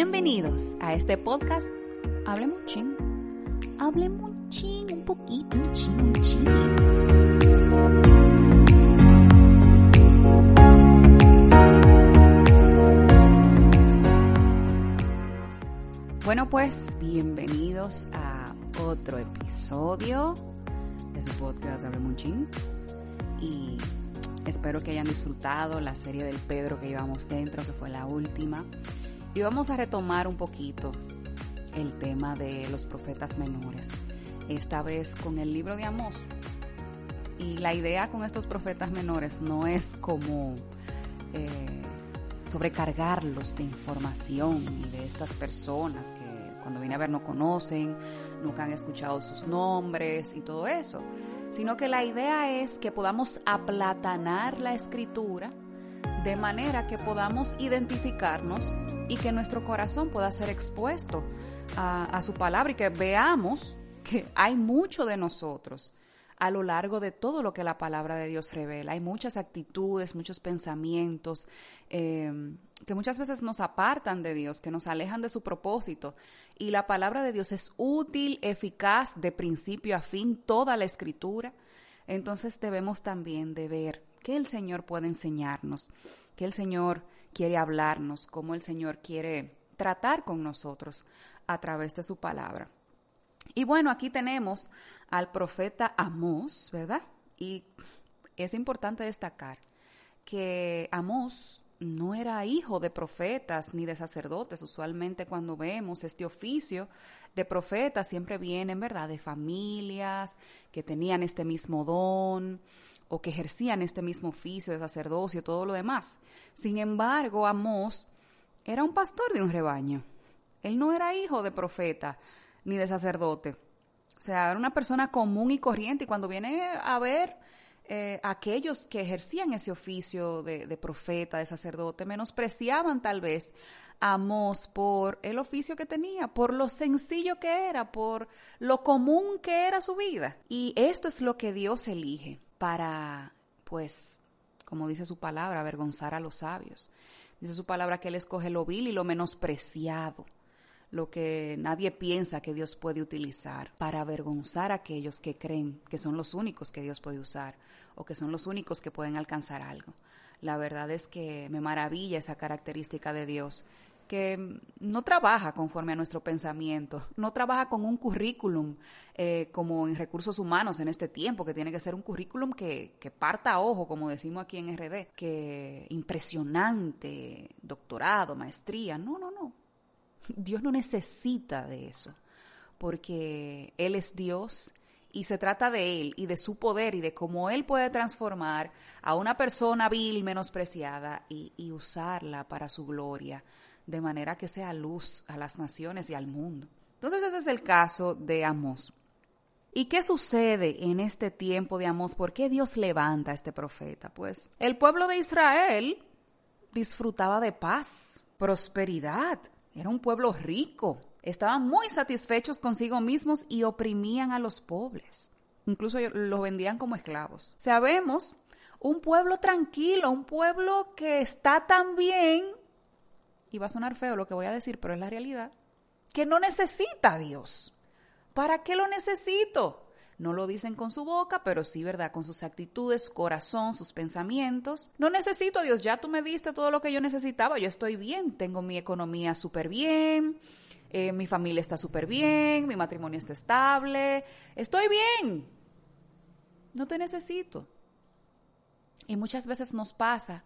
Bienvenidos a este podcast. Hablemos ching. Hablemos ching, un poquito, un ching, un ching. Bueno, pues bienvenidos a otro episodio de su podcast Hablemos Ching. Y espero que hayan disfrutado la serie del Pedro que llevamos dentro, que fue la última. Y vamos a retomar un poquito el tema de los profetas menores, esta vez con el libro de Amós. Y la idea con estos profetas menores no es como eh, sobrecargarlos de información y de estas personas que cuando viene a ver no conocen, nunca han escuchado sus nombres y todo eso, sino que la idea es que podamos aplatanar la escritura de manera que podamos identificarnos y que nuestro corazón pueda ser expuesto a, su palabra y que veamos que hay mucho de nosotros a lo largo de todo lo que la palabra de Dios revela. Hay muchas actitudes, muchos pensamientos eh, que muchas veces nos apartan de Dios, que nos alejan de su propósito. Y la palabra de Dios es útil, eficaz, de principio a fin, toda la escritura. Entonces debemos también de ver que el Señor puede enseñarnos, que el Señor quiere hablarnos, cómo el Señor quiere tratar con nosotros a través de su palabra. Y bueno, aquí tenemos al profeta Amós, ¿verdad? Y es importante destacar que Amós no era hijo de profetas ni de sacerdotes. Usualmente cuando vemos este oficio de profetas siempre vienen, ¿verdad?, de familias que tenían este mismo don o que ejercían este mismo oficio de sacerdocio, todo lo demás. Sin embargo, Amós era un pastor de un rebaño. Él no era hijo de profeta ni de sacerdote. O sea, era una persona común y corriente y cuando viene a ver eh, aquellos que ejercían ese oficio de, profeta, de sacerdote, menospreciaban tal vez a Amós por el oficio que tenía, por lo sencillo que era, por lo común que era su vida. Y esto es lo que Dios elige para, pues, como dice su palabra, avergonzar a los sabios. Dice su palabra que Él escoge lo vil y lo menospreciado lo que nadie piensa que Dios puede utilizar para avergonzar a aquellos que creen que son los únicos que Dios puede usar o que son los únicos que pueden alcanzar algo. La verdad es que me maravilla esa característica de Dios, que no trabaja conforme a nuestro pensamiento, no trabaja con un currículum eh, como en recursos humanos en este tiempo, que tiene que ser un currículum que, que parta a ojo, como decimos aquí en RD, que impresionante, doctorado, maestría, no, no, no. Dios no necesita de eso, porque Él es Dios y se trata de Él y de su poder y de cómo Él puede transformar a una persona vil, menospreciada y, y usarla para su gloria, de manera que sea luz a las naciones y al mundo. Entonces ese es el caso de Amós. ¿Y qué sucede en este tiempo de Amós? ¿Por qué Dios levanta a este profeta? Pues el pueblo de Israel disfrutaba de paz, prosperidad, era un pueblo rico. Estaban muy satisfechos consigo mismos y oprimían a los pobres. Incluso los vendían como esclavos. Sabemos un pueblo tranquilo, un pueblo que está tan bien, y va a sonar feo lo que voy a decir, pero es la realidad, que no necesita a Dios. ¿Para qué lo necesito? No lo dicen con su boca, pero sí, ¿verdad? Con sus actitudes, corazón, sus pensamientos. No necesito a Dios, ya tú me diste todo lo que yo necesitaba, yo estoy bien, tengo mi economía súper bien, eh, mi familia está súper bien, mi matrimonio está estable, estoy bien. No te necesito. Y muchas veces nos pasa,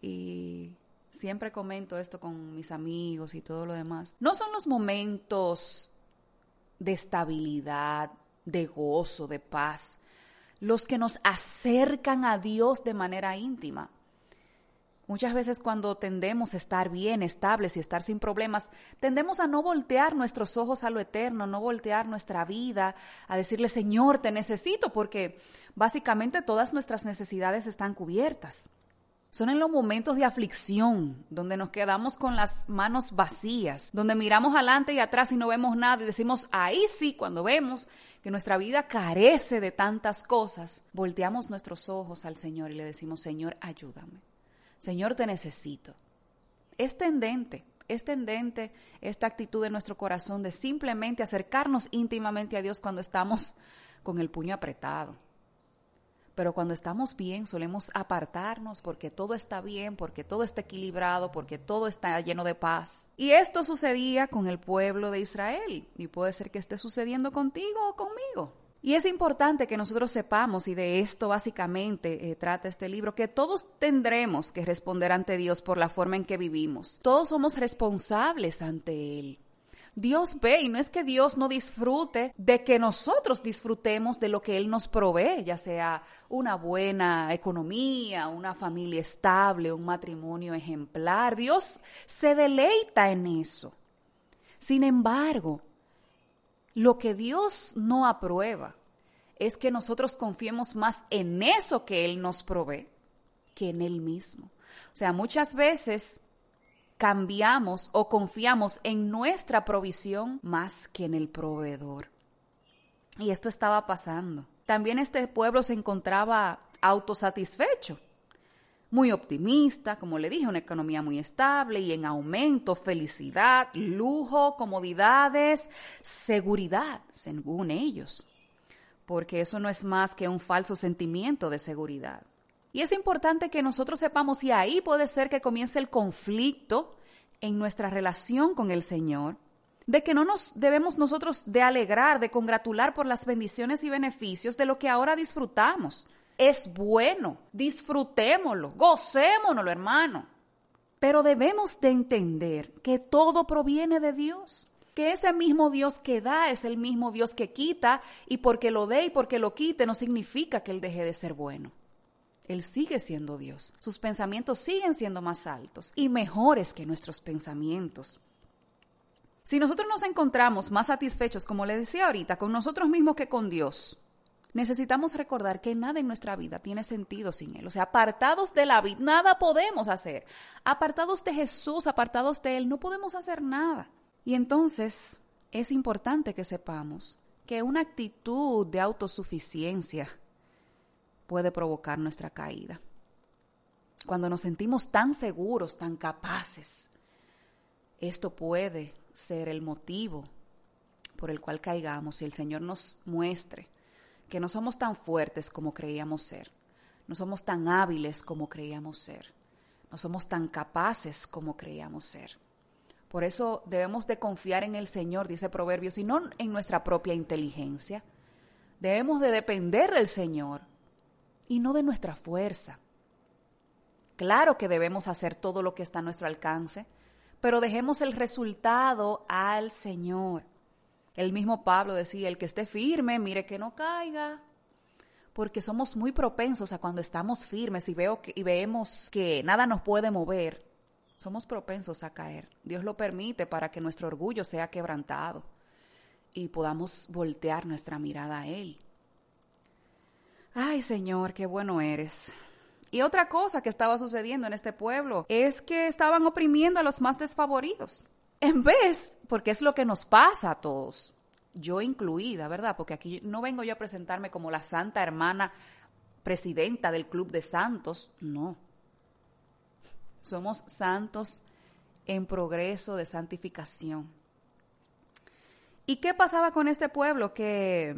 y siempre comento esto con mis amigos y todo lo demás, no son los momentos de estabilidad, de gozo, de paz, los que nos acercan a Dios de manera íntima, Muchas veces cuando tendemos a estar bien, estables y estar sin problemas, tendemos a no voltear nuestros ojos a lo eterno, no voltear nuestra vida, a decirle, Señor, te necesito, porque básicamente todas nuestras necesidades están cubiertas. Son en los momentos de aflicción, donde nos quedamos con las manos vacías, donde miramos adelante y atrás y no vemos nada y decimos, ahí sí, cuando vemos que nuestra vida carece de tantas cosas, volteamos nuestros ojos al Señor y le decimos, Señor, ayúdame. Señor, te necesito. Es tendente, es tendente esta actitud de nuestro corazón de simplemente acercarnos íntimamente a Dios cuando estamos con el puño apretado. Pero cuando estamos bien solemos apartarnos porque todo está bien, porque todo está equilibrado, porque todo está lleno de paz. Y esto sucedía con el pueblo de Israel y puede ser que esté sucediendo contigo o conmigo. Y es importante que nosotros sepamos, y de esto básicamente eh, trata este libro, que todos tendremos que responder ante Dios por la forma en que vivimos. Todos somos responsables ante Él. Dios ve y no es que Dios no disfrute de que nosotros disfrutemos de lo que Él nos provee, ya sea una buena economía, una familia estable, un matrimonio ejemplar. Dios se deleita en eso. Sin embargo, lo que Dios no aprueba es que nosotros confiemos más en eso que Él nos provee que en Él mismo. O sea, muchas veces cambiamos o confiamos en nuestra provisión más que en el proveedor. Y esto estaba pasando. También este pueblo se encontraba autosatisfecho muy optimista, como le dije, una economía muy estable y en aumento, felicidad, lujo, comodidades, seguridad, según ellos, porque eso no es más que un falso sentimiento de seguridad. Y es importante que nosotros sepamos, y ahí puede ser que comience el conflicto en nuestra relación con el Señor, de que no nos debemos nosotros de alegrar, de congratular por las bendiciones y beneficios de lo que ahora disfrutamos es bueno, disfrutémoslo, gocémonoslo, hermano. Pero debemos de entender que todo proviene de Dios, que ese mismo Dios que da es el mismo Dios que quita, y porque lo dé y porque lo quite no significa que Él deje de ser bueno. Él sigue siendo Dios. Sus pensamientos siguen siendo más altos y mejores que nuestros pensamientos. Si nosotros nos encontramos más satisfechos, como le decía ahorita, con nosotros mismos que con Dios, necesitamos recordar que nada en nuestra vida tiene sentido sin Él. O sea, apartados de la vida, nada podemos hacer. Apartados de Jesús, apartados de Él, no podemos hacer nada. Y entonces es importante que sepamos que una actitud de autosuficiencia puede provocar nuestra caída. Cuando nos sentimos tan seguros, tan capaces, esto puede ser el motivo por el cual caigamos y el Señor nos muestre que no somos tan fuertes como creíamos ser, no somos tan hábiles como creíamos ser, no somos tan capaces como creíamos ser. Por eso debemos de confiar en el Señor, dice Proverbios, y no en nuestra propia inteligencia. Debemos de depender del Señor y no de nuestra fuerza. Claro que debemos hacer todo lo que está a nuestro alcance, pero dejemos el resultado al Señor. El mismo Pablo decía, el que esté firme, mire que no caiga, porque somos muy propensos a cuando estamos firmes y, veo que, y vemos que nada nos puede mover, somos propensos a caer. Dios lo permite para que nuestro orgullo sea quebrantado y podamos voltear nuestra mirada a Él. Ay Señor, qué bueno eres. Y otra cosa que estaba sucediendo en este pueblo es que estaban oprimiendo a los más desfavoridos. En vez, porque es lo que nos pasa a todos, yo incluida, ¿verdad? Porque aquí no vengo yo a presentarme como la santa hermana presidenta del Club de Santos, no. Somos santos en progreso de santificación. ¿Y qué pasaba con este pueblo? Que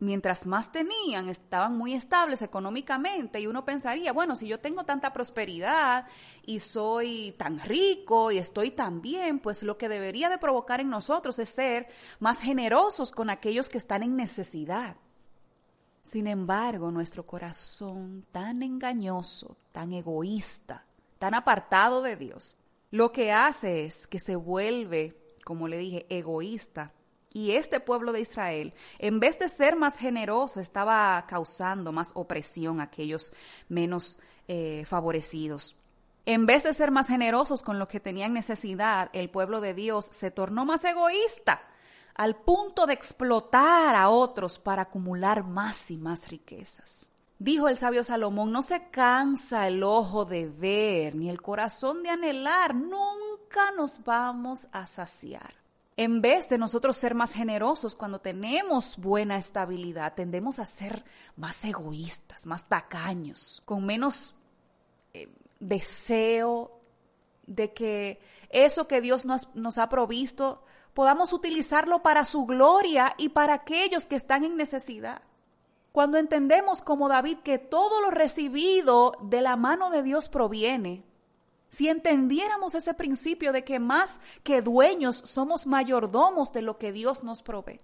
mientras más tenían, estaban muy estables económicamente y uno pensaría, bueno, si yo tengo tanta prosperidad y soy tan rico y estoy tan bien, pues lo que debería de provocar en nosotros es ser más generosos con aquellos que están en necesidad. Sin embargo, nuestro corazón tan engañoso, tan egoísta, tan apartado de Dios, lo que hace es que se vuelve, como le dije, egoísta y este pueblo de Israel, en vez de ser más generoso, estaba causando más opresión a aquellos menos eh, favorecidos. En vez de ser más generosos con los que tenían necesidad, el pueblo de Dios se tornó más egoísta al punto de explotar a otros para acumular más y más riquezas. Dijo el sabio Salomón, no se cansa el ojo de ver ni el corazón de anhelar, nunca nos vamos a saciar. En vez de nosotros ser más generosos cuando tenemos buena estabilidad, tendemos a ser más egoístas, más tacaños, con menos eh, deseo de que eso que Dios nos, nos ha provisto podamos utilizarlo para su gloria y para aquellos que están en necesidad. Cuando entendemos como David que todo lo recibido de la mano de Dios proviene, si entendiéramos ese principio de que más que dueños somos mayordomos de lo que Dios nos provee,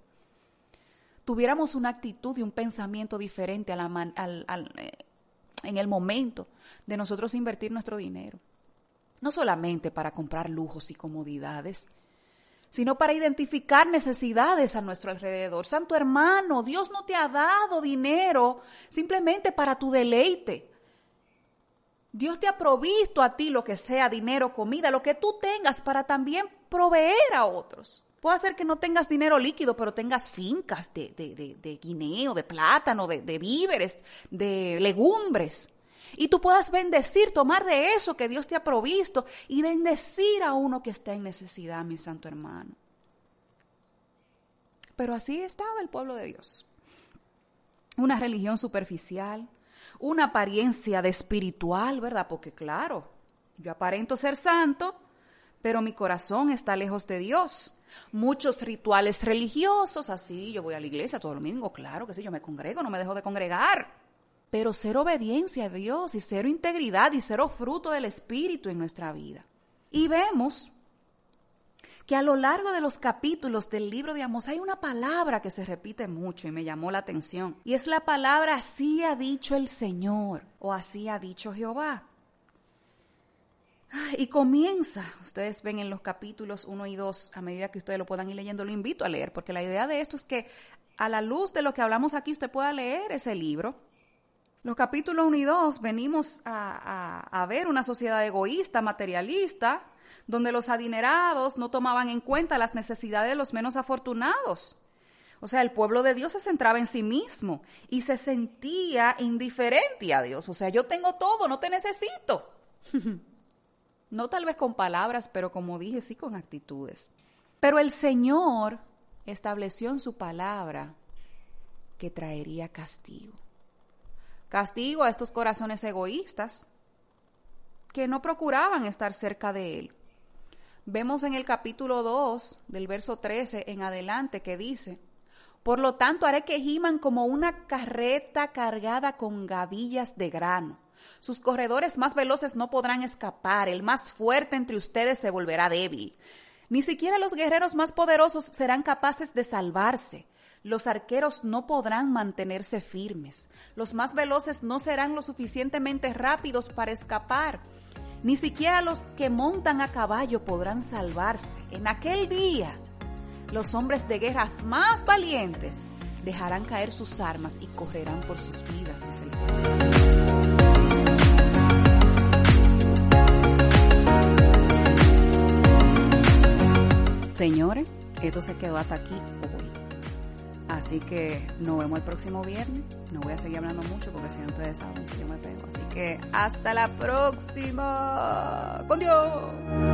tuviéramos una actitud y un pensamiento diferente eh, en el momento de nosotros invertir nuestro dinero. No solamente para comprar lujos y comodidades, sino para identificar necesidades a nuestro alrededor. Santo hermano, Dios no te ha dado dinero simplemente para tu deleite. Dios te ha provisto a ti lo que sea dinero, comida, lo que tú tengas para también proveer a otros. Puede ser que no tengas dinero líquido, pero tengas fincas de, de guineo, de plátano, de víveres, de legumbres. Y tú puedas bendecir, tomar de eso que Dios te ha provisto y bendecir a uno que está en necesidad, mi santo hermano. Pero así estaba el pueblo de Dios. Una religión superficial, una apariencia de espiritual, ¿verdad? Porque claro, yo aparento ser santo, pero mi corazón está lejos de Dios. Muchos rituales religiosos, así, yo voy a la iglesia todo domingo, claro que sí, yo me congrego, no me dejo de congregar pero cero obediencia a Dios y cero integridad y cero fruto del Espíritu en nuestra vida. Y vemos que a lo largo de los capítulos del libro de Amos hay una palabra que se repite mucho y me llamó la atención. Y es la palabra así ha dicho el Señor o así ha dicho Jehová. Y comienza, ustedes ven en los capítulos 1 y 2, a medida que ustedes lo puedan ir leyendo, lo invito a leer, porque la idea de esto es que a la luz de lo que hablamos aquí usted pueda leer ese libro los capítulos 1 y 2 venimos a, ver una sociedad egoísta, materialista, donde los adinerados no tomaban en cuenta las necesidades de los menos afortunados. O sea, el pueblo de Dios se centraba en sí mismo y se sentía indiferente a Dios. O sea, yo tengo todo, no te necesito. no tal vez con palabras, pero como dije, sí con actitudes. Pero el Señor estableció en su palabra que traería castigo. Castigo a estos corazones egoístas que no procuraban estar cerca de Él. Vemos en el capítulo 2 del verso 13 en adelante que dice, por lo tanto haré que giman como una carreta cargada con gavillas de grano. Sus corredores más veloces no podrán escapar, el más fuerte entre ustedes se volverá débil. Ni siquiera los guerreros más poderosos serán capaces de salvarse. Los arqueros no podrán mantenerse firmes. Los más veloces no serán lo suficientemente rápidos para escapar. Ni siquiera los que montan a caballo podrán salvarse. En aquel día, los hombres de guerras más valientes dejarán caer sus armas y correrán por sus vidas. Señores, esto se quedó hasta aquí Así que nos vemos el próximo viernes. No voy a seguir hablando mucho porque si no ustedes saben que yo me pego. Así que hasta la próxima. Con Dios.